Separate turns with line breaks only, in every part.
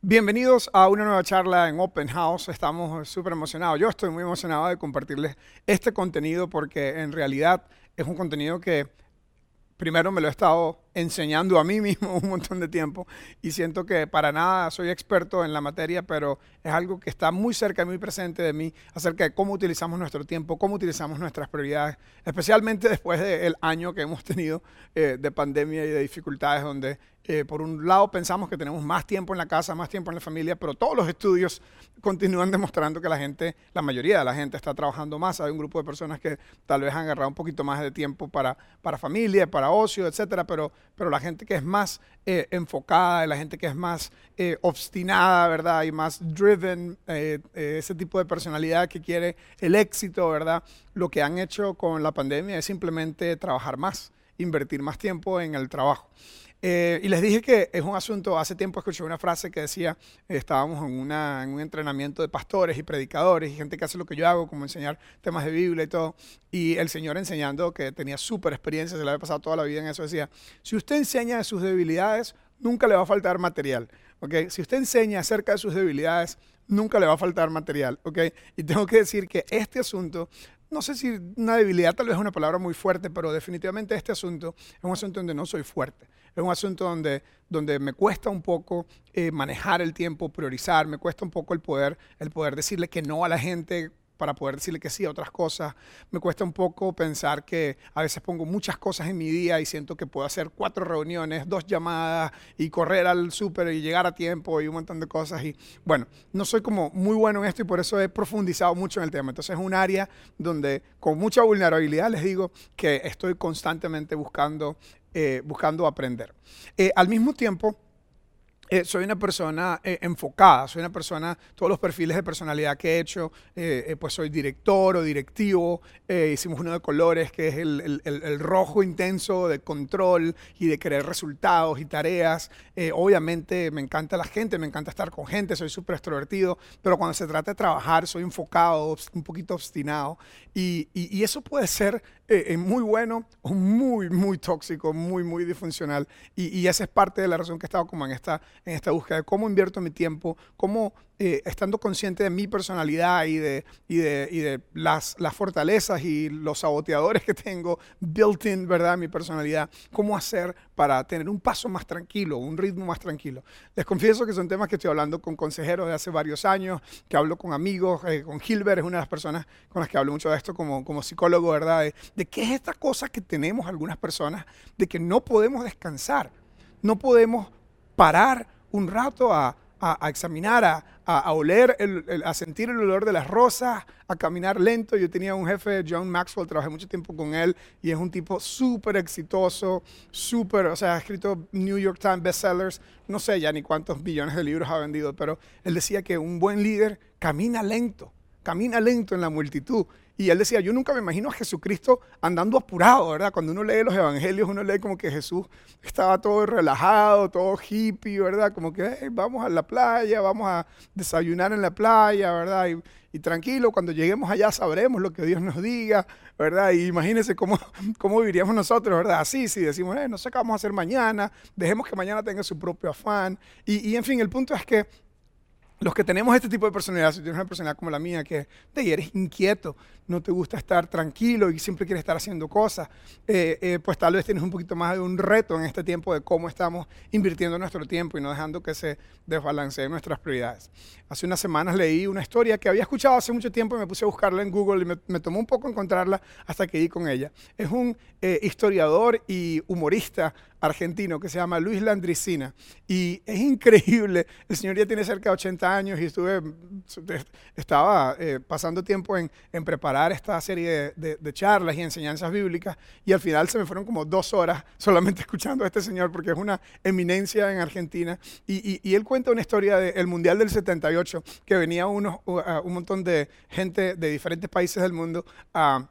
Bienvenidos a una nueva charla en Open House. Estamos súper emocionados. Yo estoy muy emocionado de compartirles este contenido porque en realidad es un contenido que primero me lo he estado enseñando a mí mismo un montón de tiempo y siento que para nada soy experto en la materia, pero es algo que está muy cerca y muy presente de mí acerca de cómo utilizamos nuestro tiempo, cómo utilizamos nuestras prioridades, especialmente después del año que hemos tenido eh, de pandemia y de dificultades donde eh, por un lado pensamos que tenemos más tiempo en la casa, más tiempo en la familia, pero todos los estudios continúan demostrando que la gente, la mayoría de la gente está trabajando más. Hay un grupo de personas que tal vez han agarrado un poquito más de tiempo para, para familia, para ocio, etcétera, pero, pero la gente que es más eh, enfocada, la gente que es más eh, obstinada, ¿verdad? Y más driven, ese tipo de personalidad que quiere el éxito, ¿verdad? Lo que han hecho con la pandemia es simplemente trabajar más, invertir más tiempo en el trabajo. Eh, y les dije que es un asunto, hace tiempo escuché una frase que decía, estábamos en, en, un entrenamiento de pastores y predicadores y gente que hace lo que yo hago, como enseñar temas de Biblia y todo, y el Señor enseñando, que tenía súper experiencia, se le había pasado toda la vida en eso, decía, si usted enseña de sus debilidades, nunca le va a faltar material. ¿okay? Si usted enseña acerca de sus debilidades, nunca le va a faltar material. ¿okay? Y tengo que decir que este asunto no sé si una debilidad tal vez es una palabra muy fuerte, pero definitivamente este asunto es un asunto donde no soy fuerte. Es un asunto donde, donde me cuesta un poco eh, manejar el tiempo, priorizar, me cuesta un poco el poder, el poder decirle que no a la gente para poder decirle que sí a otras cosas. Me cuesta un poco pensar que a veces pongo muchas cosas en mi día y siento que puedo hacer cuatro reuniones, dos llamadas y correr al súper y llegar a tiempo y un montón de cosas. Y bueno, no soy como muy bueno en esto y por eso he profundizado mucho en el tema. Entonces es un área donde con mucha vulnerabilidad les digo que estoy constantemente buscando, eh, buscando aprender. Eh, al mismo tiempo, eh, soy una persona eh, enfocada, soy una persona, todos los perfiles de personalidad que he hecho, eh, pues soy director o directivo, hicimos uno de colores que es el, el, rojo intenso de control y de querer resultados y tareas. obviamente me encanta la gente, me encanta estar con gente, soy súper extrovertido, pero cuando se trata de trabajar soy enfocado, un poquito obstinado y, y, eso puede ser muy bueno o muy, muy tóxico, muy, muy disfuncional y, y esa es parte de la razón que he estado como en esta en esta búsqueda de cómo invierto mi tiempo, cómo eh, estando consciente de mi personalidad y de, y de, y de las, las, fortalezas y los saboteadores que tengo built-in, ¿verdad? Mi personalidad, cómo hacer para tener un paso más tranquilo, un ritmo más tranquilo. Les confieso que son temas que estoy hablando con consejeros de hace varios años, que hablo con amigos, eh, con Gilbert es una de las personas con las que hablo mucho de esto como, como psicólogo, ¿verdad? De, de qué es esta cosa que tenemos algunas personas, de que no podemos descansar, no podemos parar un rato a, examinar, a, oler, a sentir el olor de las rosas, a caminar lento. Yo tenía un jefe, John Maxwell, trabajé mucho tiempo con él y es un tipo súper exitoso, súper, o sea, ha escrito New York Times bestsellers, no sé ya ni cuántos billones de libros ha vendido, pero él decía que un buen líder camina lento, camina lento en la multitud. Y él decía, yo nunca me imagino a Jesucristo andando apurado, ¿verdad? Cuando uno lee los evangelios, uno lee como que Jesús estaba todo relajado, todo hippie, ¿verdad? Como que vamos a la playa, vamos a desayunar en la playa, ¿verdad? Y, tranquilo, cuando lleguemos allá sabremos lo que Dios nos diga, ¿verdad? Y imagínense cómo, cómo viviríamos nosotros, ¿verdad? Así, si decimos, no sé qué vamos a hacer mañana, dejemos que mañana tenga su propio afán. Y en fin, el punto es que los que tenemos este tipo de personalidad, si tienes una personalidad como la mía, que te eres inquieto, no te gusta estar tranquilo y siempre quieres estar haciendo cosas, eh, eh, pues tal vez tienes un poquito más de un reto en este tiempo de cómo estamos invirtiendo nuestro tiempo y no dejando que se desbalanceen nuestras prioridades. Hace unas semanas leí una historia que había escuchado hace mucho tiempo y me puse a buscarla en Google y me, tomó un poco encontrarla hasta que di con ella. Es un eh, historiador y humorista argentino que se llama Luis Landricina y es increíble, el señor ya tiene cerca de 80 años y estuve, estaba pasando tiempo en, en preparar esta serie de, charlas y enseñanzas bíblicas y al final se me fueron como dos horas solamente escuchando a este señor porque es una eminencia en Argentina. Y, él cuenta una historia del Mundial del 78 que venía unos, un montón de gente de diferentes países del mundo a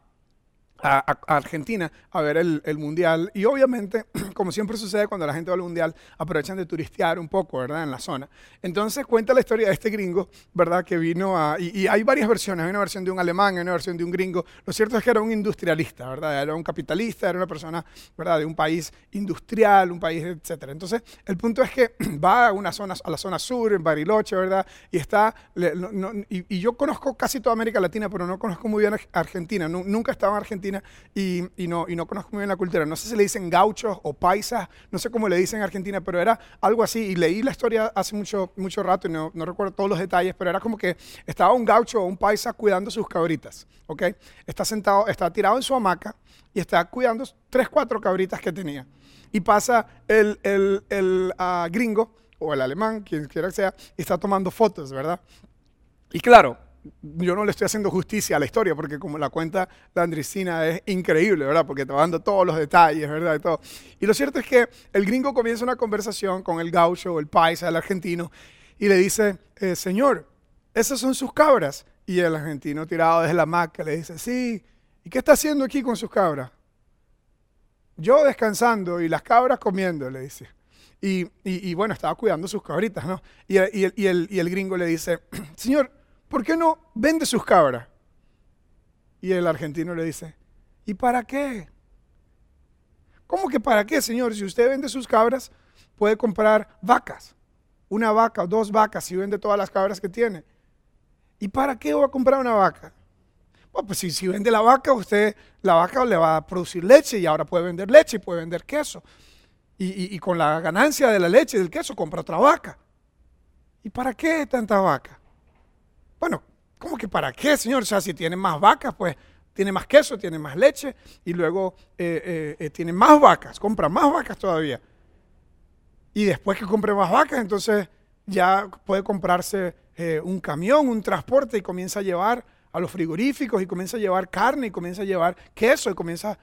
a, Argentina a ver el, Mundial. Y obviamente, como siempre sucede cuando la gente va al Mundial, aprovechan de turistear un poco, ¿verdad? En la zona. Entonces cuenta la historia de este gringo, ¿verdad? Que vino a... Y, hay varias versiones. Hay una versión de un alemán, hay una versión de un gringo. Lo cierto es que era un industrialista, ¿verdad? Era un capitalista, era una persona, ¿verdad? De un país industrial, un país, etc. Entonces, el punto es que va a, una zona, a la zona sur, en Bariloche, ¿verdad? Y está... y, yo conozco casi toda América Latina, pero no conozco muy bien Argentina. Nunca he estado en Argentina y, no, y no conozco muy bien la cultura. No sé si le dicen gauchos o paisas, no sé cómo le dicen en Argentina, pero era algo así. Y leí la historia hace mucho, mucho rato y no, no recuerdo todos los detalles, pero era como que estaba un gaucho o un paisa cuidando sus cabritas, ¿ok? Está sentado, está tirado en su hamaca y está cuidando tres, cuatro cabritas que tenía. Y pasa el, el, el ah, gringo o el alemán, quien quiera que sea, y está tomando fotos, ¿verdad? Y claro, yo no le estoy haciendo justicia a la historia, porque como la cuenta la Andricina es increíble, ¿verdad? Porque te va dando todos los detalles, ¿verdad? Y, todo. y lo cierto es que el gringo comienza una conversación con el gaucho, el paisa, el argentino, y le dice, eh, señor, esas son sus cabras. Y el argentino tirado desde la maca le dice, sí, ¿y qué está haciendo aquí con sus cabras? Yo descansando y las cabras comiendo, le dice. Y, bueno, estaba cuidando sus cabritas, ¿no? Y, el, y el gringo le dice, señor, ¿por qué no vende sus cabras? Y el argentino le dice, ¿y para qué? ¿Cómo que para qué, señor? Si usted vende sus cabras, puede comprar vacas. Una vaca o dos vacas y vende todas las cabras que tiene. ¿Y para qué va a comprar una vaca? Bueno, pues si, si vende la vaca, usted, la vaca le va a producir leche y ahora puede vender leche y puede vender queso. Y, y con la ganancia de la leche y del queso compra otra vaca. ¿Y para qué tanta vaca? Bueno, ¿cómo que para qué, Señor? O sea, si tiene más vacas, pues tiene más queso, tiene más leche y luego eh, eh, eh, tiene más vacas, compra más vacas todavía. Y después que compre más vacas, entonces ya puede comprarse un camión, un transporte y comienza a llevar a los frigoríficos y comienza a llevar carne y comienza a llevar queso y comienza...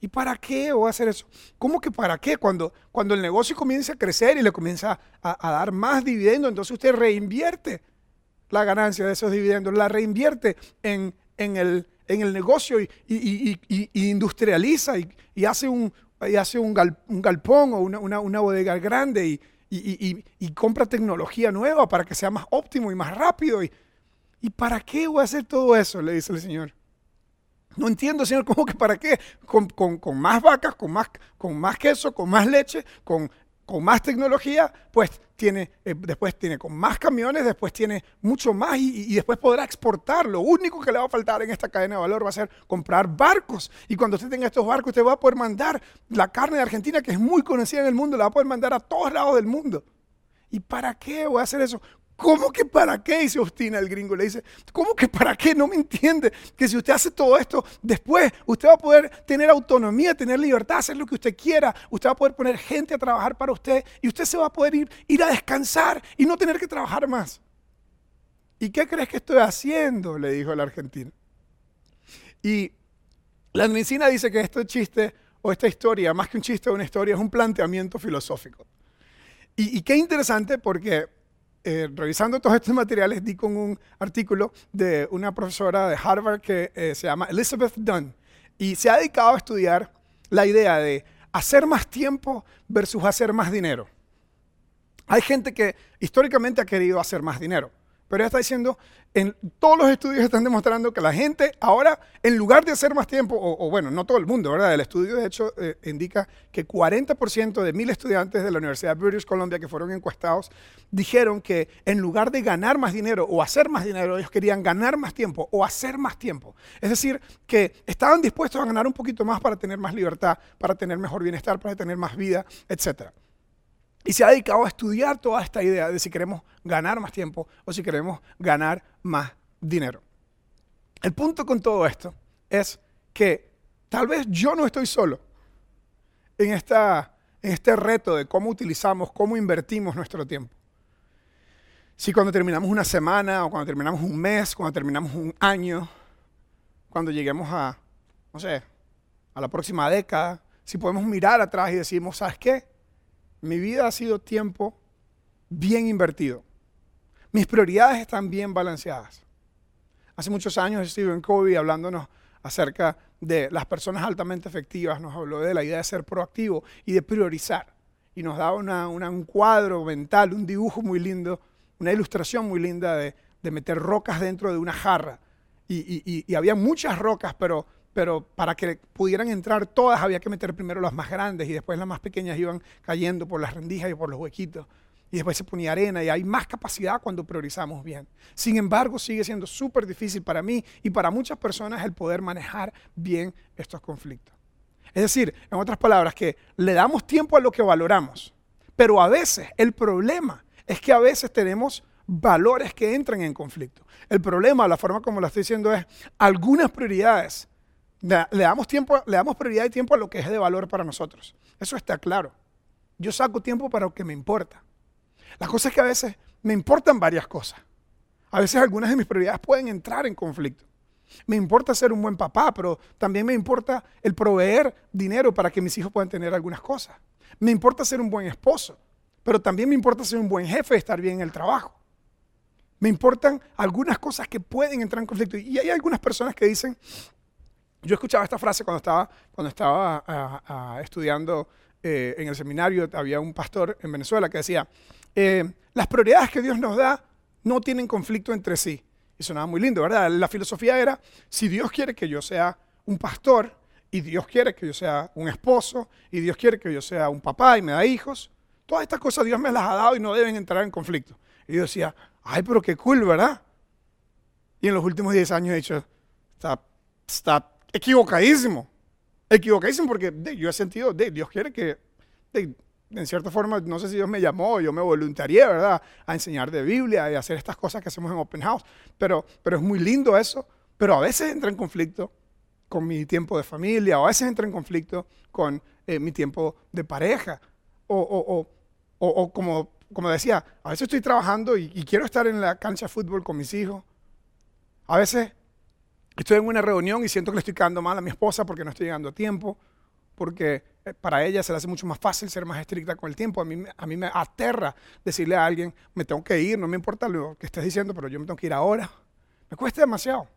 ¿Y para qué voy a hacer eso? ¿Cómo que para qué? Cuando, cuando el negocio comienza a crecer y le comienza a, a dar más dividendos, entonces usted reinvierte la ganancia de esos dividendos, la reinvierte en, el, en el, negocio y, industrializa y, hace un, hace un, galpón o una, bodega grande y, compra tecnología nueva para que sea más óptimo y más rápido. ¿Y, para qué voy a hacer todo eso? Le dice el Señor. No entiendo, Señor, ¿cómo que para qué? Con, con, más vacas, con más, con más queso, con más leche, con con más tecnología, pues tiene, eh, después tiene con más camiones, después tiene mucho más y, después podrá exportar. Lo único que le va a faltar en esta cadena de valor va a ser comprar barcos. Y cuando usted tenga estos barcos, usted va a poder mandar la carne de Argentina, que es muy conocida en el mundo, la va a poder mandar a todos lados del mundo. ¿Y para qué voy a hacer eso? ¿Cómo que para qué? Dice Ostina el gringo. Le dice, ¿cómo que para qué? No me entiende. Que si usted hace todo esto, después usted va a poder tener autonomía, tener libertad, hacer lo que usted quiera. Usted va a poder poner gente a trabajar para usted y usted se va a poder ir, ir a descansar y no tener que trabajar más. ¿Y qué crees que estoy haciendo? Le dijo el argentino. Y la medicina dice que este chiste o esta historia, más que un chiste o una historia, es un planteamiento filosófico. Y, y qué interesante porque eh, revisando todos estos materiales, di con un artículo de una profesora de Harvard que eh, se llama Elizabeth Dunn y se ha dedicado a estudiar la idea de hacer más tiempo versus hacer más dinero. Hay gente que históricamente ha querido hacer más dinero. Pero ella está diciendo, en todos los estudios están demostrando que la gente ahora, en lugar de hacer más tiempo, o, bueno, no todo el mundo, ¿verdad? El estudio de hecho eh, indica que 40% de mil estudiantes de la Universidad de British Columbia que fueron encuestados dijeron que en lugar de ganar más dinero o hacer más dinero, ellos querían ganar más tiempo o hacer más tiempo. Es decir, que estaban dispuestos a ganar un poquito más para tener más libertad, para tener mejor bienestar, para tener más vida, etcétera. Y se ha dedicado a estudiar toda esta idea de si queremos ganar más tiempo o si queremos ganar más dinero. El punto con todo esto es que tal vez yo no estoy solo en, esta, en este reto de cómo utilizamos, cómo invertimos nuestro tiempo. Si cuando terminamos una semana o cuando terminamos un mes, cuando terminamos un año, cuando lleguemos a, no sé, a la próxima década, si podemos mirar atrás y decimos, ¿sabes qué? Mi vida ha sido tiempo bien invertido. Mis prioridades están bien balanceadas. Hace muchos años Stephen Covey hablándonos acerca de las personas altamente efectivas, nos habló de la idea de ser proactivo y de priorizar. Y nos daba un cuadro mental, un dibujo muy lindo, una ilustración muy linda de, meter rocas dentro de una jarra. Y, había muchas rocas, pero, pero para que pudieran entrar todas había que meter primero las más grandes y después las más pequeñas iban cayendo por las rendijas y por los huequitos y después se ponía arena y hay más capacidad cuando priorizamos bien. Sin embargo, sigue siendo súper difícil para mí y para muchas personas el poder manejar bien estos conflictos. Es decir, en otras palabras, que le damos tiempo a lo que valoramos, pero a veces el problema es que a veces tenemos valores que entran en conflicto. El problema, la forma como lo estoy diciendo es algunas prioridades. Le damos, tiempo, le damos prioridad y tiempo a lo que es de valor para nosotros. Eso está claro. Yo saco tiempo para lo que me importa. La cosa es que a veces me importan varias cosas. A veces algunas de mis prioridades pueden entrar en conflicto. Me importa ser un buen papá, pero también me importa el proveer dinero para que mis hijos puedan tener algunas cosas. Me importa ser un buen esposo, pero también me importa ser un buen jefe, estar bien en el trabajo. Me importan algunas cosas que pueden entrar en conflicto. Y hay algunas personas que dicen, yo escuchaba esta frase cuando estaba, cuando estaba ah, ah, estudiando eh, en el seminario, había un pastor en Venezuela que decía, eh, las prioridades que Dios nos da no tienen conflicto entre sí. Y sonaba muy lindo, ¿verdad? La filosofía era, si Dios quiere que yo sea un pastor, y Dios quiere que yo sea un esposo, y Dios quiere que yo sea un papá y me da hijos, todas estas cosas Dios me las ha dado y no deben entrar en conflicto. Y yo decía, ay, pero qué cool, ¿verdad? Y en los últimos 10 años he dicho, está, está equivocadísimo. Equivocadísimo porque yo he sentido, de, Dios quiere que en cierta forma, no sé si Dios me llamó, yo me voluntarié, ¿verdad? A enseñar de Biblia y hacer estas cosas que hacemos en Open House. Pero, pero es muy lindo eso. Pero a veces entra en conflicto con mi tiempo de familia, o a veces entra en conflicto con eh, mi tiempo de pareja. O, o, o, o, como, como decía, a veces estoy trabajando y, y quiero estar en la cancha de fútbol con mis hijos. A veces estoy en una reunión y siento que le estoy quedando mal a mi esposa porque no estoy llegando a tiempo, porque eh, para ella se le hace mucho más fácil ser más estricta con el tiempo. A mí, a mí me aterra decirle a alguien, me tengo que ir, no me importa lo que estés diciendo, pero yo me tengo que ir ahora. Me cuesta demasiado.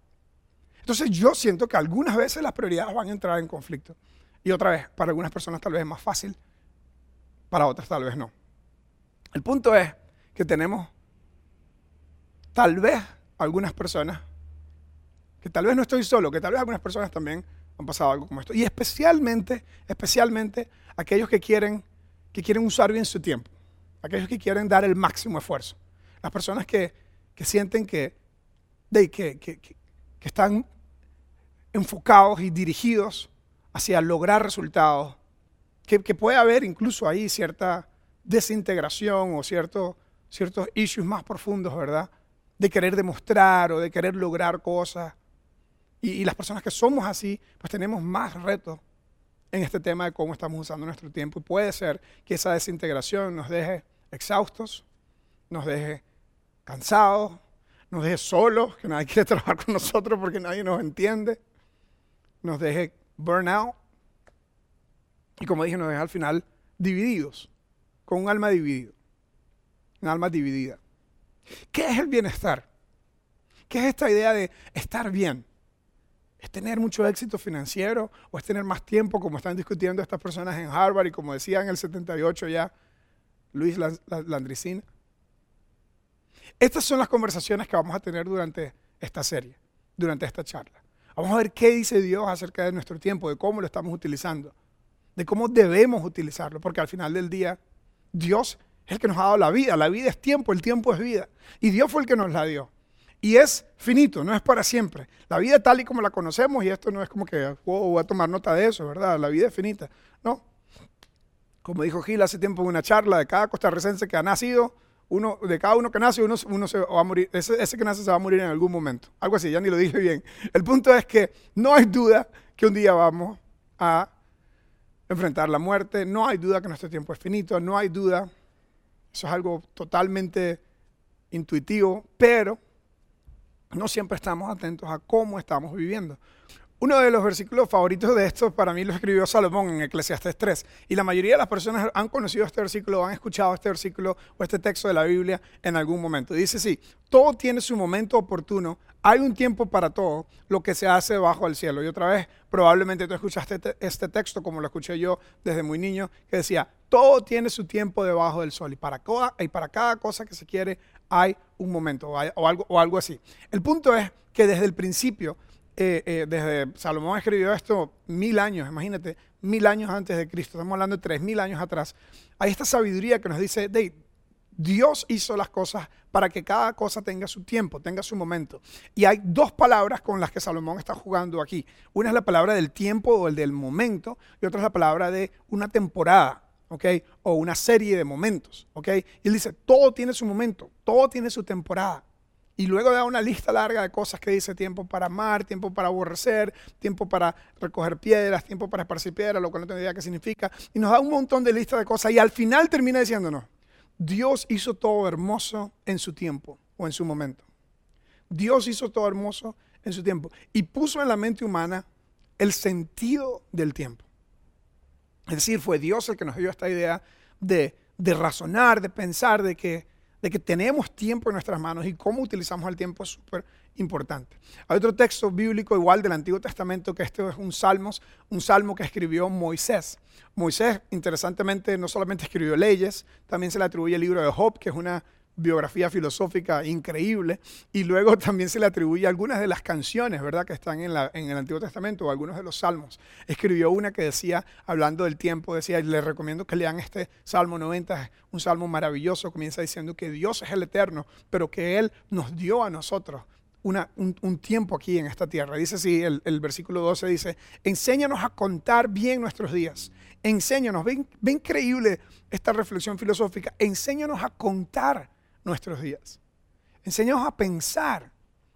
Entonces yo siento que algunas veces las prioridades van a entrar en conflicto. Y otra vez, para algunas personas tal vez es más fácil, para otras tal vez no. El punto es que tenemos tal vez algunas personas, que tal vez no estoy solo, que tal vez algunas personas también han pasado algo como esto. Y especialmente, especialmente aquellos que quieren, que quieren usar bien su tiempo, aquellos que quieren dar el máximo esfuerzo, las personas que, sienten que, que, que, que están enfocados y dirigidos hacia lograr resultados, que, puede haber incluso ahí cierta desintegración o cierto, ciertos issues más profundos, ¿verdad? De querer demostrar o de querer lograr cosas. Y, las personas que somos así, pues tenemos más retos en este tema de cómo estamos usando nuestro tiempo. Y puede ser que esa desintegración nos deje exhaustos, nos deje cansados, nos deje solos, que nadie quiere trabajar con nosotros porque nadie nos entiende, nos deje burnout. Y como dije, nos deje al final divididos, con un alma dividido, un alma dividida. ¿Qué es el bienestar? ¿Qué es esta idea de estar bien? ¿Es tener mucho éxito financiero o es tener más tiempo como están discutiendo estas personas en Harvard y como decía en el 78 ya Luis Landricina? Estas son las conversaciones que vamos a tener durante esta serie, durante esta charla. Vamos a ver qué dice Dios acerca de nuestro tiempo, de cómo lo estamos utilizando, de cómo debemos utilizarlo, porque al final del día Dios es el que nos ha dado la vida. La vida es tiempo, el tiempo es vida. Y Dios fue el que nos la dio. Y es finito, no es para siempre. La vida tal y como la conocemos, y esto no es como que voy a tomar nota de eso, ¿verdad? La vida es finita. No. Como dijo Gil hace tiempo en una charla, de cada costarricense que ha nacido, uno, de cada uno que nace, uno, uno se va a morir, ese, que nace se va a morir en algún momento. Algo así, ya ni lo dije bien. El punto es que no hay duda que un día vamos a enfrentar la muerte, no hay duda que nuestro tiempo es finito, no hay duda, eso es algo totalmente intuitivo, pero no siempre estamos atentos a cómo estamos viviendo. Uno de los versículos favoritos de esto para mí lo escribió Salomón en Eclesiastes 3. Y la mayoría de las personas han conocido este versículo, han escuchado este versículo o este texto de la Biblia en algún momento. Dice así, todo tiene su momento oportuno, hay un tiempo para todo lo que se hace bajo el cielo. Y otra vez, probablemente tú escuchaste este texto como lo escuché yo desde muy niño, que decía, todo tiene su tiempo debajo del sol. Y para, y para cada cosa que se quiere hay un momento o, algo, o algo así. El punto es que desde el principio eh, eh, desde Salomón escribió esto mil años, imagínate, mil años antes de Cristo, estamos hablando de tres mil años atrás. Hay esta sabiduría que nos dice, Dios hizo las cosas para que cada cosa tenga su tiempo, tenga su momento. Y hay dos palabras con las que Salomón está jugando aquí. Una es la palabra del tiempo o el del momento y otra es la palabra de una temporada. O una serie de momentos, ¿ok? Y él dice, todo tiene su momento, todo tiene su temporada. Y luego da una lista larga de cosas que dice tiempo para amar, tiempo para aborrecer, tiempo para recoger piedras, tiempo para esparcir piedras, lo que no tengo idea qué significa. Y nos da un montón de listas de cosas. Y al final termina diciéndonos, Dios hizo todo hermoso en su tiempo o en su momento. Dios hizo todo hermoso en su tiempo. Y puso en la mente humana el sentido del tiempo. Es decir, fue Dios el que nos dio esta idea de, razonar, de pensar, de que de que tenemos tiempo en nuestras manos y cómo utilizamos el tiempo es súper importante. Hay otro texto bíblico igual del Antiguo Testamento que este es un salmos, un salmo que escribió Moisés. Moisés, interesantemente, no solamente escribió leyes, también se le atribuye el libro de Job, que es una biografía filosófica increíble y luego también se le atribuye algunas de las canciones, ¿verdad?, que están en, la, en, el Antiguo Testamento o algunos de los salmos. Escribió una que decía, hablando del tiempo, decía, les recomiendo que lean este Salmo 90, un salmo maravilloso, comienza diciendo que Dios es el eterno, pero que Él nos dio a nosotros una, un, tiempo aquí en esta tierra. Dice así, el, versículo 12 dice, enséñanos a contar bien nuestros días. Enséñanos, ven, ven increíble esta reflexión filosófica, enséñanos a contar nuestros días. Enseñamos a pensar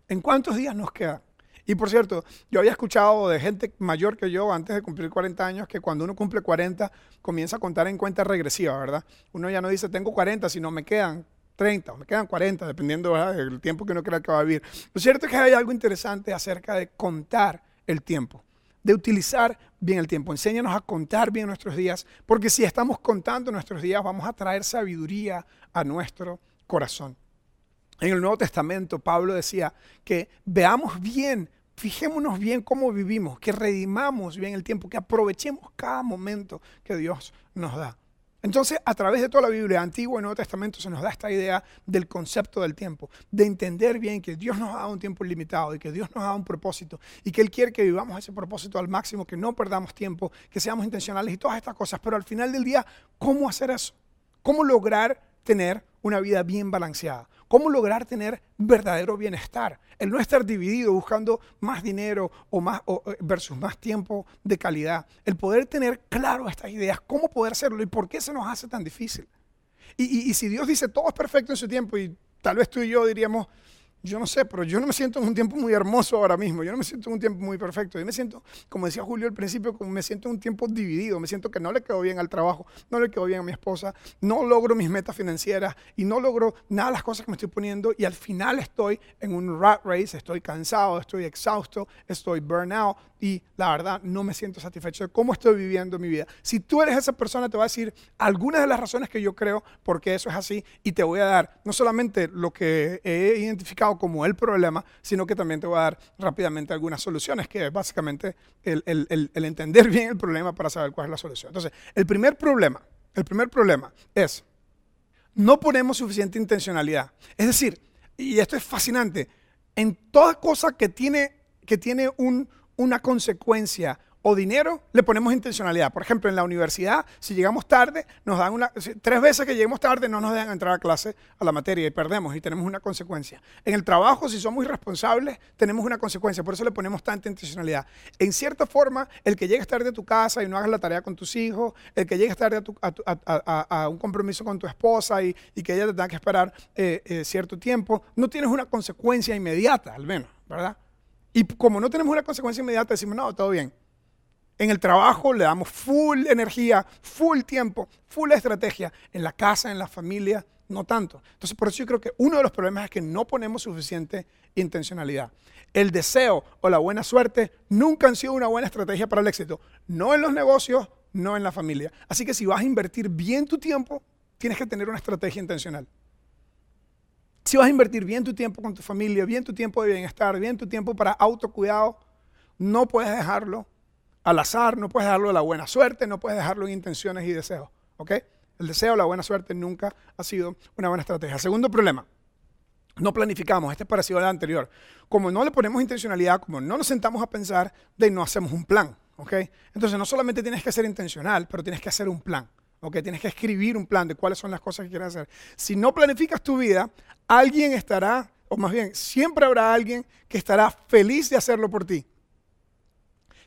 en cuántos días nos quedan. Y por cierto, yo había escuchado de gente mayor que yo antes de cumplir 40 años que cuando uno cumple 40 comienza a contar en cuenta regresiva, ¿verdad? Uno ya no dice tengo 40, sino me quedan 30 o me quedan 40, dependiendo del tiempo que uno crea que va a vivir. Lo cierto es que hay algo interesante acerca de contar el tiempo, de utilizar bien el tiempo. Enséñanos a contar bien nuestros días, porque si estamos contando nuestros días vamos a traer sabiduría a nuestro corazón. En el Nuevo Testamento Pablo decía que veamos bien, fijémonos bien cómo vivimos, que redimamos bien el tiempo, que aprovechemos cada momento que Dios nos da. Entonces, a través de toda la Biblia, Antiguo y Nuevo Testamento, se nos da esta idea del concepto del tiempo, de entender bien que Dios nos ha dado un tiempo limitado y que Dios nos ha dado un propósito y que Él quiere que vivamos ese propósito al máximo, que no perdamos tiempo, que seamos intencionales y todas estas cosas. Pero al final del día, ¿cómo hacer eso? ¿Cómo lograr tener una vida bien balanceada. ¿Cómo lograr tener verdadero bienestar? El no estar dividido buscando más dinero o más, eh, versus más tiempo de calidad. El poder tener claro estas ideas, cómo poder hacerlo y por qué se nos hace tan difícil. Y, y si Dios dice todo es perfecto en su tiempo y tal vez tú y yo diríamos, yo no sé, pero yo no me siento en un tiempo muy hermoso ahora mismo, yo no me siento en un tiempo muy perfecto, yo me siento, como decía Julio al principio, como me siento en un tiempo dividido, me siento que no le quedo bien al trabajo, no le quedo bien a mi esposa, no logro mis metas financieras y no logro nada de las cosas que me estoy poniendo y al final estoy en un rat race, estoy cansado, estoy exhausto, estoy burnout y la verdad no me siento satisfecho de cómo estoy viviendo mi vida. Si tú eres esa persona, te voy a decir algunas de las razones que yo creo por qué eso es así y te voy a dar no solamente lo que he identificado, como el problema, sino que también te voy a dar rápidamente algunas soluciones, que es básicamente el, entender bien el problema para saber cuál es la solución. Entonces, el primer problema, el primer problema es, no ponemos suficiente intencionalidad. Es decir, y esto es fascinante, en toda cosa que tiene, que tiene un, una consecuencia o dinero, le ponemos intencionalidad. Por ejemplo, en la universidad, si llegamos tarde, nos dan una, tres veces que lleguemos tarde no nos dejan entrar a clase a la materia y perdemos y tenemos una consecuencia. En el trabajo, si somos irresponsables, tenemos una consecuencia. Por eso le ponemos tanta intencionalidad. En cierta forma, el que llegues tarde a tu casa y no hagas la tarea con tus hijos, el que llegues tarde a, un compromiso con tu esposa y, que ella te tenga que esperar eh, eh, cierto tiempo, no tienes una consecuencia inmediata, al menos, ¿verdad? Y como no tenemos una consecuencia inmediata, decimos, no, todo bien en el trabajo le damos full energía, full tiempo, full estrategia. En la casa, en la familia, no tanto. Entonces, por eso yo creo que uno de los problemas es que no ponemos suficiente intencionalidad. El deseo o la buena suerte nunca han sido una buena estrategia para el éxito, no en los negocios, no en la familia. Así que si vas a invertir bien tu tiempo, tienes que tener una estrategia intencional. Si vas a invertir bien tu tiempo con tu familia, bien tu tiempo de bienestar, bien tu tiempo para autocuidado, no puedes dejarlo al azar, no puedes dejarlo a la buena suerte, no puedes dejarlo en intenciones y deseos. ¿Ok? El deseo, la buena suerte nunca ha sido una buena estrategia. Segundo problema, no planificamos, este es parecido al anterior. Como no le ponemos intencionalidad, como no nos sentamos a pensar, de no hacemos un plan. ¿ok? Entonces no solamente tienes que ser intencional, pero tienes que hacer un plan. ¿ok? Tienes que escribir un plan de cuáles son las cosas que quieres hacer. Si no planificas tu vida, alguien estará, o más bien, siempre habrá alguien que estará feliz de hacerlo por ti.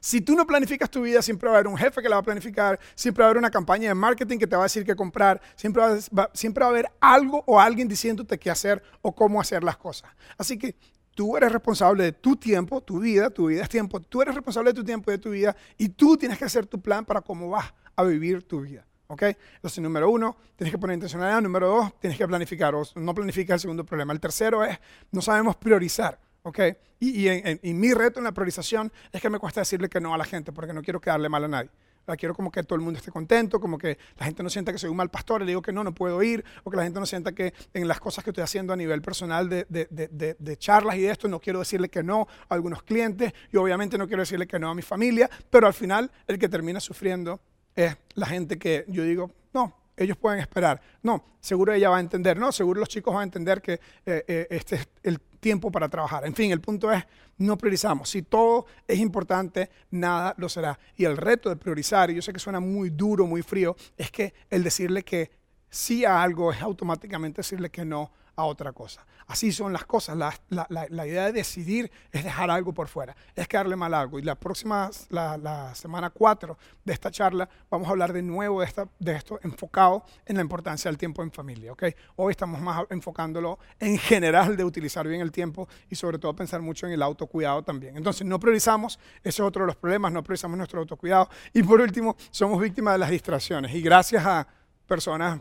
Si tú no planificas tu vida, siempre va a haber un jefe que la va a planificar, siempre va a haber una campaña de marketing que te va a decir qué comprar, siempre va, siempre va a haber algo o alguien diciéndote qué hacer o cómo hacer las cosas. Así que tú eres responsable de tu tiempo, tu vida, tu vida es tiempo, tú eres responsable de tu tiempo y de tu vida y tú tienes que hacer tu plan para cómo vas a vivir tu vida. ¿Ok? Entonces, número uno, tienes que poner intencionalidad. Número dos, tienes que planificar. O no planifica el segundo problema. El tercero es, no sabemos priorizar. ¿Ok? Y, y, mi reto en la priorización es que me cuesta decirle que no a la gente porque no quiero quedarle mal a nadie. La quiero como que todo el mundo esté contento, como que la gente no sienta que soy un mal pastor y le digo que no, no puedo ir, o que la gente no sienta que en las cosas que estoy haciendo a nivel personal de, de, de, de, charlas y de esto, no quiero decirle que no a algunos clientes y obviamente no quiero decirle que no a mi familia, pero al final el que termina sufriendo es la gente que yo digo, no, ellos pueden esperar. No, seguro ella va a entender. No, seguro los chicos van a entender que eh, eh, este es el tiempo para trabajar. En fin, el punto es, no priorizamos. Si todo es importante, nada lo será. Y el reto de priorizar, y yo sé que suena muy duro, muy frío, es que el decirle que sí a algo es automáticamente decirle que no a otra cosa. Así son las cosas. La, idea de decidir es dejar algo por fuera, es quedarle mal algo. Y la próxima, la, semana 4 de esta charla, vamos a hablar de nuevo de, esta, de esto enfocado en la importancia del tiempo en familia. ¿okay? Hoy estamos más enfocándolo en general de utilizar bien el tiempo y sobre todo pensar mucho en el autocuidado también. Entonces, no priorizamos, ese es otro de los problemas, no priorizamos nuestro autocuidado. Y por último, somos víctimas de las distracciones. Y gracias a personas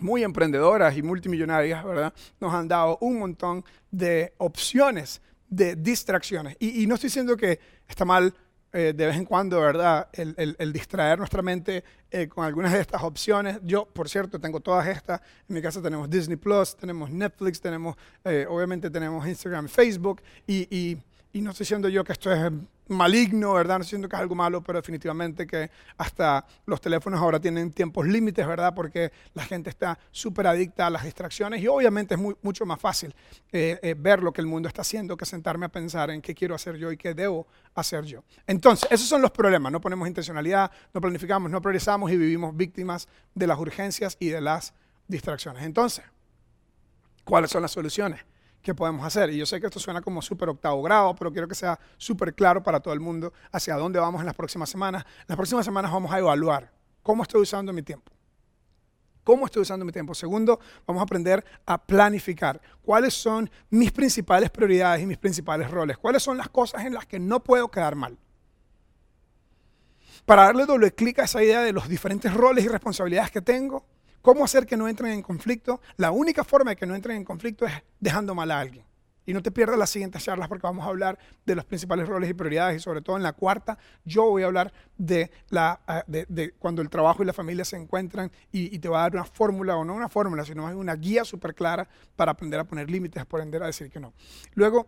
muy emprendedoras y multimillonarias, ¿verdad? Nos han dado un montón de opciones de distracciones. Y, no estoy diciendo que está mal eh, de vez en cuando, ¿verdad? El, distraer nuestra mente eh, con algunas de estas opciones. Yo, por cierto, tengo todas estas. En mi casa tenemos Disney Plus, tenemos Netflix, tenemos, eh, obviamente tenemos Instagram, Facebook. Y, y no estoy diciendo yo que esto es maligno, ¿verdad? No siento que es algo malo, pero definitivamente que hasta los teléfonos ahora tienen tiempos límites, ¿verdad? Porque la gente está súper adicta a las distracciones y obviamente es mucho más fácil eh, eh, ver lo que el mundo está haciendo que sentarme a pensar en qué quiero hacer yo y qué debo hacer yo. Entonces, esos son los problemas. No ponemos intencionalidad, no planificamos, no priorizamos y vivimos víctimas de las urgencias y de las distracciones. Entonces, ¿cuáles son las soluciones? ¿Qué podemos hacer. Y yo sé que esto suena como súper octavo grado, pero quiero que sea súper claro para todo el mundo hacia dónde vamos en las próximas semanas. Las próximas semanas vamos a evaluar cómo estoy usando mi tiempo. ¿Cómo estoy usando mi tiempo? Segundo, vamos a aprender a planificar. ¿Cuáles son mis principales prioridades y mis principales roles? ¿Cuáles son las cosas en las que no puedo quedar mal? Para darle doble clic a esa idea de los diferentes roles y responsabilidades que tengo, ¿Cómo hacer que no entren en conflicto? La única forma de que no entren en conflicto es dejando mal a alguien. Y no te pierdas las siguientes charlas porque vamos a hablar de los principales roles y prioridades y sobre todo en la cuarta yo voy a hablar de, la, ah, de, cuando el trabajo y la familia se encuentran y, te va a dar una fórmula o no una fórmula, sino una guía súper clara para aprender a poner límites, aprender a decir que no. Luego,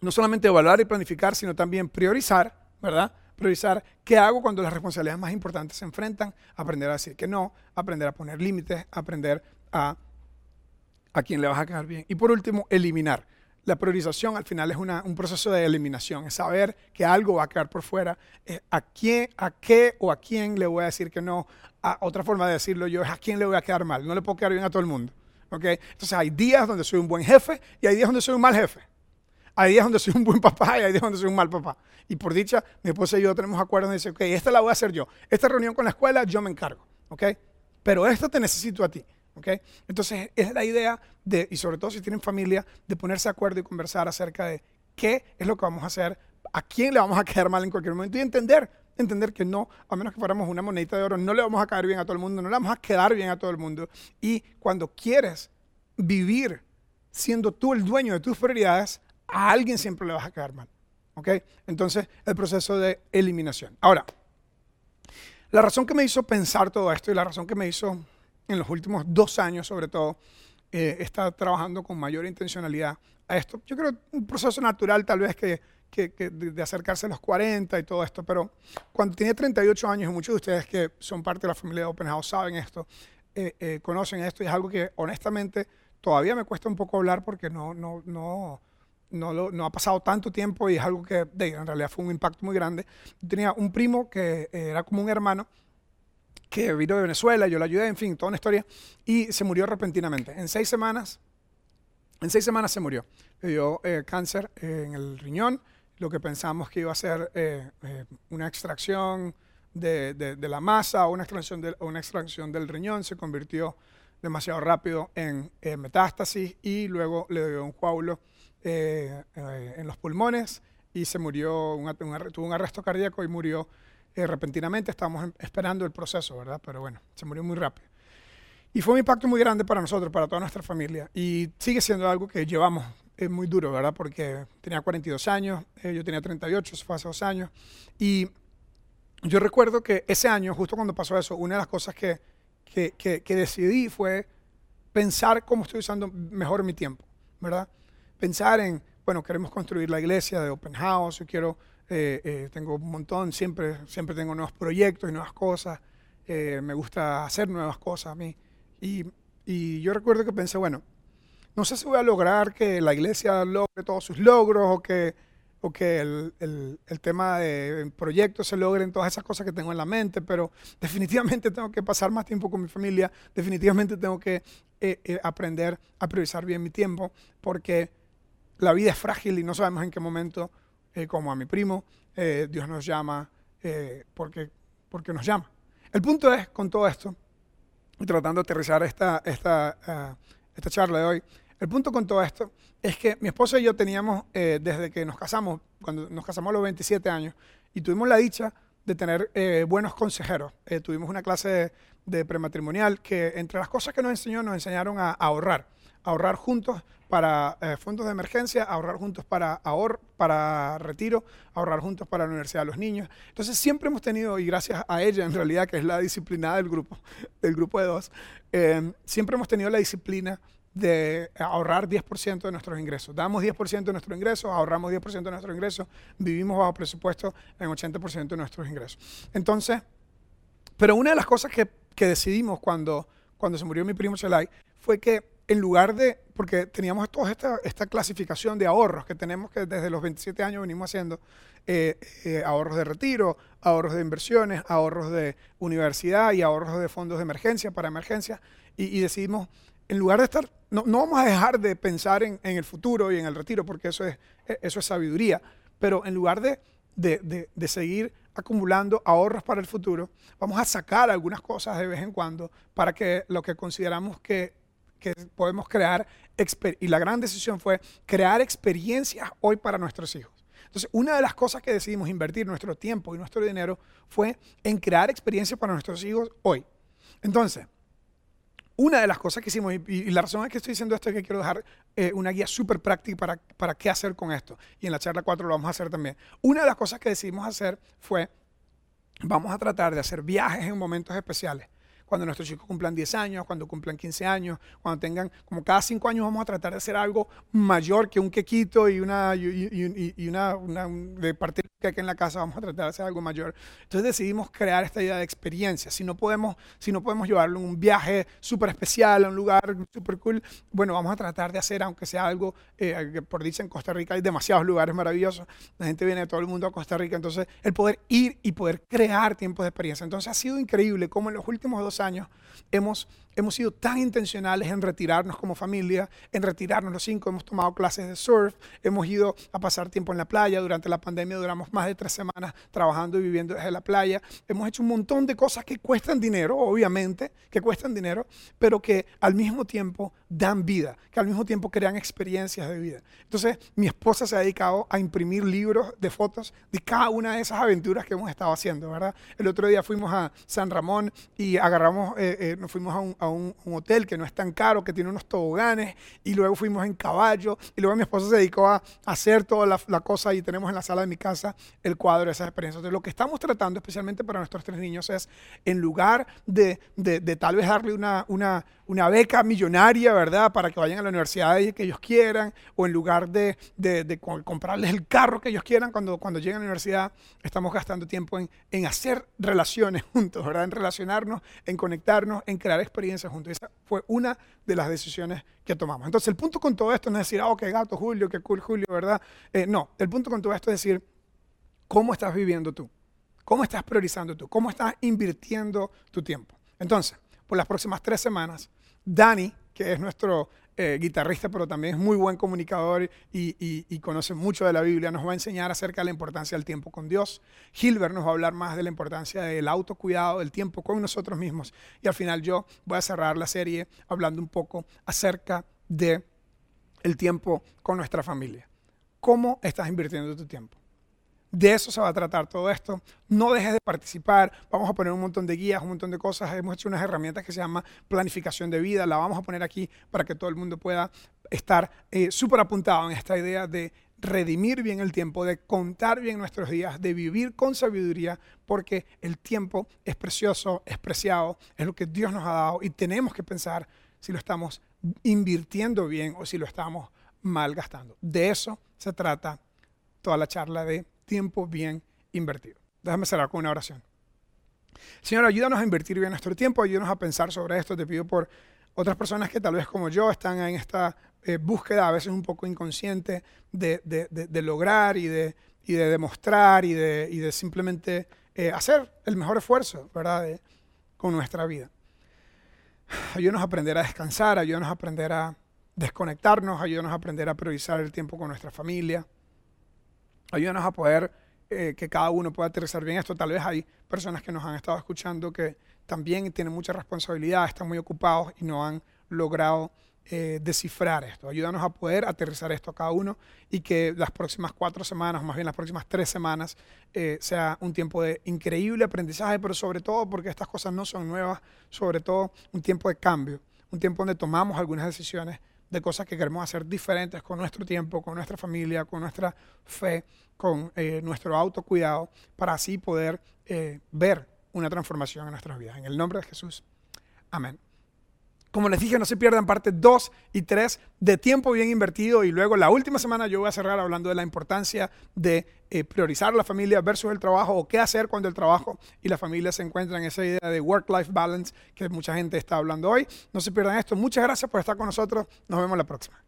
no solamente evaluar y planificar, sino también priorizar, ¿verdad? Priorizar qué hago cuando las responsabilidades más importantes se enfrentan, aprender a decir que no, aprender a poner límites, aprender a a quién le vas a quedar bien. Y por último, eliminar. La priorización al final es un proceso de eliminación, es saber que algo va a quedar por fuera, a quién, a qué o a quién le voy a decir que no. A otra forma de decirlo yo es a quién le voy a quedar mal. No le puedo quedar bien a todo el mundo. ¿okay? Entonces hay días donde soy un buen jefe y hay días donde soy un mal jefe. Hay días donde soy un buen papá y hay días donde soy un mal papá. Y por dicha, mi esposa y yo tenemos acuerdos donde dice, ok, esta la voy a hacer yo. Esta reunión con la escuela yo me encargo, ¿ok? Pero esta te necesito a ti, ¿ok? Entonces es la idea de, y sobre todo si tienen familia, de ponerse de acuerdo y conversar acerca de qué es lo que vamos a hacer, a quién le vamos a quedar mal en cualquier momento y entender entender que no, a menos que fuéramos una monedita de oro, no le vamos a caer bien a todo el mundo, no le vamos a quedar bien a todo el mundo. Y cuando quieres vivir siendo tú el dueño de tus prioridades, a alguien siempre le vas a quedar mal. ¿Ok? Entonces, el proceso de eliminación. Ahora, la razón que me hizo pensar todo esto y la razón que me hizo en los últimos dos años, sobre todo, eh, estar trabajando con mayor intencionalidad a esto. Yo creo un proceso natural tal vez que, que, de, acercarse a los 40 y todo esto, pero cuando tenía 38 años, y muchos de ustedes que son parte de la familia de Open House saben esto, eh, eh, conocen esto y es algo que honestamente todavía me cuesta un poco hablar porque no, no, no, no, no ha pasado tanto tiempo y es algo que en realidad fue un impacto muy grande. Tenía un primo que era como un hermano que vino de Venezuela, yo le ayudé, en fin, toda una historia, y se murió repentinamente. En seis semanas, en seis semanas se murió. Le dio eh, cáncer en el riñón, lo que pensamos que iba a ser eh, eh, una extracción de, de, la masa o una extracción, de, una extracción del riñón, se convirtió demasiado rápido en metástasis y luego le dio un coágulo en los pulmones y se murió, tuvo un arresto cardíaco y murió eh, repentinamente, estábamos em, esperando el proceso, ¿verdad? Pero bueno, se murió muy rápido. Y fue un impacto muy grande para nosotros, para toda nuestra familia. Y sigue siendo algo que llevamos es muy duro, ¿verdad? Porque tenía 42 años, eh, yo tenía 38, eso fue hace dos años. Y yo recuerdo que ese año, justo cuando pasó eso, una de las cosas que, que, que, decidí fue pensar cómo estoy usando mejor mi tiempo, ¿verdad? Pensar en, bueno, queremos construir la iglesia de Open House, yo quiero eh, eh, tengo un montón, siempre, siempre tengo nuevos proyectos y nuevas cosas. Eh, me gusta hacer nuevas cosas a mí. Y, y, yo recuerdo que pensé, bueno, no sé si voy a lograr que la iglesia logre todos sus logros o que, o que el, el, el tema de proyectos se logren todas esas cosas que tengo en la mente, pero definitivamente tengo que pasar más tiempo con mi familia, definitivamente tengo que aprender a priorizar bien mi tiempo, porque la vida es frágil y no sabemos en qué momento eh, como a mi primo, eh, Dios nos llama eh, porque, porque nos llama. El punto es, con todo esto, tratando de aterrizar esta, esta, esta charla de hoy, el punto con todo esto es que mi esposa y yo teníamos, desde que nos casamos, cuando nos casamos a los 27 años, y tuvimos la dicha de tener buenos consejeros. tuvimos una clase de, prematrimonial que entre las cosas que nos enseñó, nos enseñaron a ahorrar ahorrar juntos para eh, fondos de emergencia, ahorrar juntos para ahorro, para retiro, ahorrar juntos para la universidad de los niños. Entonces siempre hemos tenido, y gracias a ella en realidad, que es la disciplinada del grupo, del grupo de dos, eh, siempre hemos tenido la disciplina de ahorrar 10% de nuestros ingresos. Damos 10% de nuestros ingresos, ahorramos 10% de nuestros ingresos, vivimos bajo presupuesto en 80% de nuestros ingresos. Entonces, pero una de las cosas que, que decidimos cuando, cuando se murió mi primo Chelay fue que en lugar de, porque teníamos toda esta, esta, clasificación de ahorros que tenemos que desde los 27 años venimos haciendo, eh, eh, ahorros de retiro, ahorros de inversiones, ahorros de universidad y ahorros de fondos de emergencia para emergencia, y, decidimos, en lugar de estar, no, no, vamos a dejar de pensar en, en, el futuro y en el retiro, porque eso es, e, eso es sabiduría, pero en lugar de, de, de seguir acumulando ahorros para el futuro, vamos a sacar algunas cosas de vez en cuando para que lo que consideramos que que podemos crear, y la gran decisión fue crear experiencias hoy para nuestros hijos. Entonces, una de las cosas que decidimos invertir nuestro tiempo y nuestro dinero fue en crear experiencias para nuestros hijos hoy. Entonces, una de las cosas que hicimos, y, la razón es que estoy diciendo esto es que quiero dejar eh, una guía súper práctica para, para qué hacer con esto. Y en la charla 4 lo vamos a hacer también. Una de las cosas que decidimos hacer fue, vamos a tratar de hacer viajes en momentos especiales cuando nuestros chicos cumplan 10 años, cuando cumplan 15 años, cuando tengan, como cada 5 años vamos a tratar de hacer algo mayor que un quequito y una, y, una, de partir que en la casa vamos a tratar de hacer algo mayor. Entonces decidimos crear esta idea de experiencia. Si no podemos, si no podemos llevarlo en un viaje súper especial, a un lugar súper cool, bueno, vamos a tratar de hacer, aunque sea algo, eh, por dicho en Costa Rica hay demasiados lugares maravillosos, la gente viene de todo el mundo a Costa Rica, entonces el poder ir y poder crear tiempos de experiencia. Entonces ha sido increíble cómo en los últimos dos años hemos hemos sido tan intencionales en retirarnos como familia, en retirarnos los cinco, hemos tomado clases de surf, hemos ido a pasar tiempo en la playa, durante la pandemia duramos más de tres semanas trabajando y viviendo desde la playa, hemos hecho un montón de cosas que cuestan dinero, obviamente, que cuestan dinero, pero que al mismo tiempo dan vida, que al mismo tiempo crean experiencias de vida. Entonces, mi esposa se ha dedicado a imprimir libros de fotos de cada una de esas aventuras que hemos estado haciendo, ¿verdad? El otro día fuimos a San Ramón y agarramos, eh, eh, nos fuimos a, un, hotel que no es tan caro, que tiene unos toboganes, y luego fuimos en caballo, y luego mi esposa se dedicó a, hacer toda la, cosa y tenemos en la sala de mi casa el cuadro de esas experiencias. Entonces, lo que estamos tratando, especialmente para nuestros tres niños, es en lugar de, de, tal vez darle una, una, una beca millonaria, ¿verdad? Para que vayan a la universidad que ellos quieran, o en lugar de, de, comprarles el carro que ellos quieran cuando, cuando lleguen a la universidad, estamos gastando tiempo en, en hacer relaciones juntos, ¿verdad? En relacionarnos, en conectarnos, en crear experiencias juntos. Esa fue una de las decisiones que tomamos. Entonces, el punto con todo esto no es decir, oh, qué gato Julio, qué cool Julio, ¿verdad? Eh, no, el punto con todo esto es decir, ¿cómo estás viviendo tú? ¿Cómo estás priorizando tú? ¿Cómo estás invirtiendo tu tiempo? Entonces, por las próximas tres semanas, Dani, que es nuestro eh, guitarrista, pero también es muy buen comunicador y, conoce mucho de la Biblia, nos va a enseñar acerca de la importancia del tiempo con Dios. Gilbert nos va a hablar más de la importancia del autocuidado, del tiempo con nosotros mismos. Y al final yo voy a cerrar la serie hablando un poco acerca de el tiempo con nuestra familia. ¿Cómo estás invirtiendo tu tiempo? De eso se va a tratar todo esto. No dejes de participar. Vamos a poner un montón de guías, un montón de cosas. Hemos hecho unas herramientas que se llama planificación de vida. La vamos a poner aquí para que todo el mundo pueda estar eh, súper apuntado en esta idea de redimir bien el tiempo, de contar bien nuestros días, de vivir con sabiduría, porque el tiempo es precioso, es preciado, es lo que Dios nos ha dado y tenemos que pensar si lo estamos invirtiendo bien o si lo estamos malgastando. De eso se trata toda la charla de tiempo bien invertido. Déjame cerrar con una oración. Señor, ayúdanos a invertir bien nuestro tiempo, ayúdanos a pensar sobre esto. Te pido por otras personas que tal vez como yo están en esta eh, búsqueda a veces un poco inconsciente de, lograr y de, y de demostrar y de, y de simplemente eh, hacer el mejor esfuerzo, ¿verdad? con nuestra vida. Ayúdanos a aprender a descansar, ayúdanos a aprender a desconectarnos, ayúdanos a aprender a priorizar el tiempo con nuestra familia. Ayúdanos a poder eh, que cada uno pueda aterrizar bien esto. Tal vez hay personas que nos han estado escuchando que también tienen mucha responsabilidad, están muy ocupados y no han logrado eh, descifrar esto. Ayúdanos a poder aterrizar esto a cada uno y que las próximas cuatro semanas, más bien las próximas tres semanas, eh, sea un tiempo de increíble aprendizaje, pero sobre todo porque estas cosas no son nuevas, sobre todo un tiempo de cambio, un tiempo donde tomamos algunas decisiones de cosas que queremos hacer diferentes con nuestro tiempo, con nuestra familia, con nuestra fe, con eh, nuestro autocuidado, para así poder eh, ver una transformación en nuestras vidas. En el nombre de Jesús. Amén. Como les dije, no se pierdan parte 2 y 3 de tiempo bien invertido y luego la última semana yo voy a cerrar hablando de la importancia de eh, priorizar la familia versus el trabajo o qué hacer cuando el trabajo y la familia se encuentran en esa idea de work-life balance que mucha gente está hablando hoy. No se pierdan esto. Muchas gracias por estar con nosotros. Nos vemos la próxima.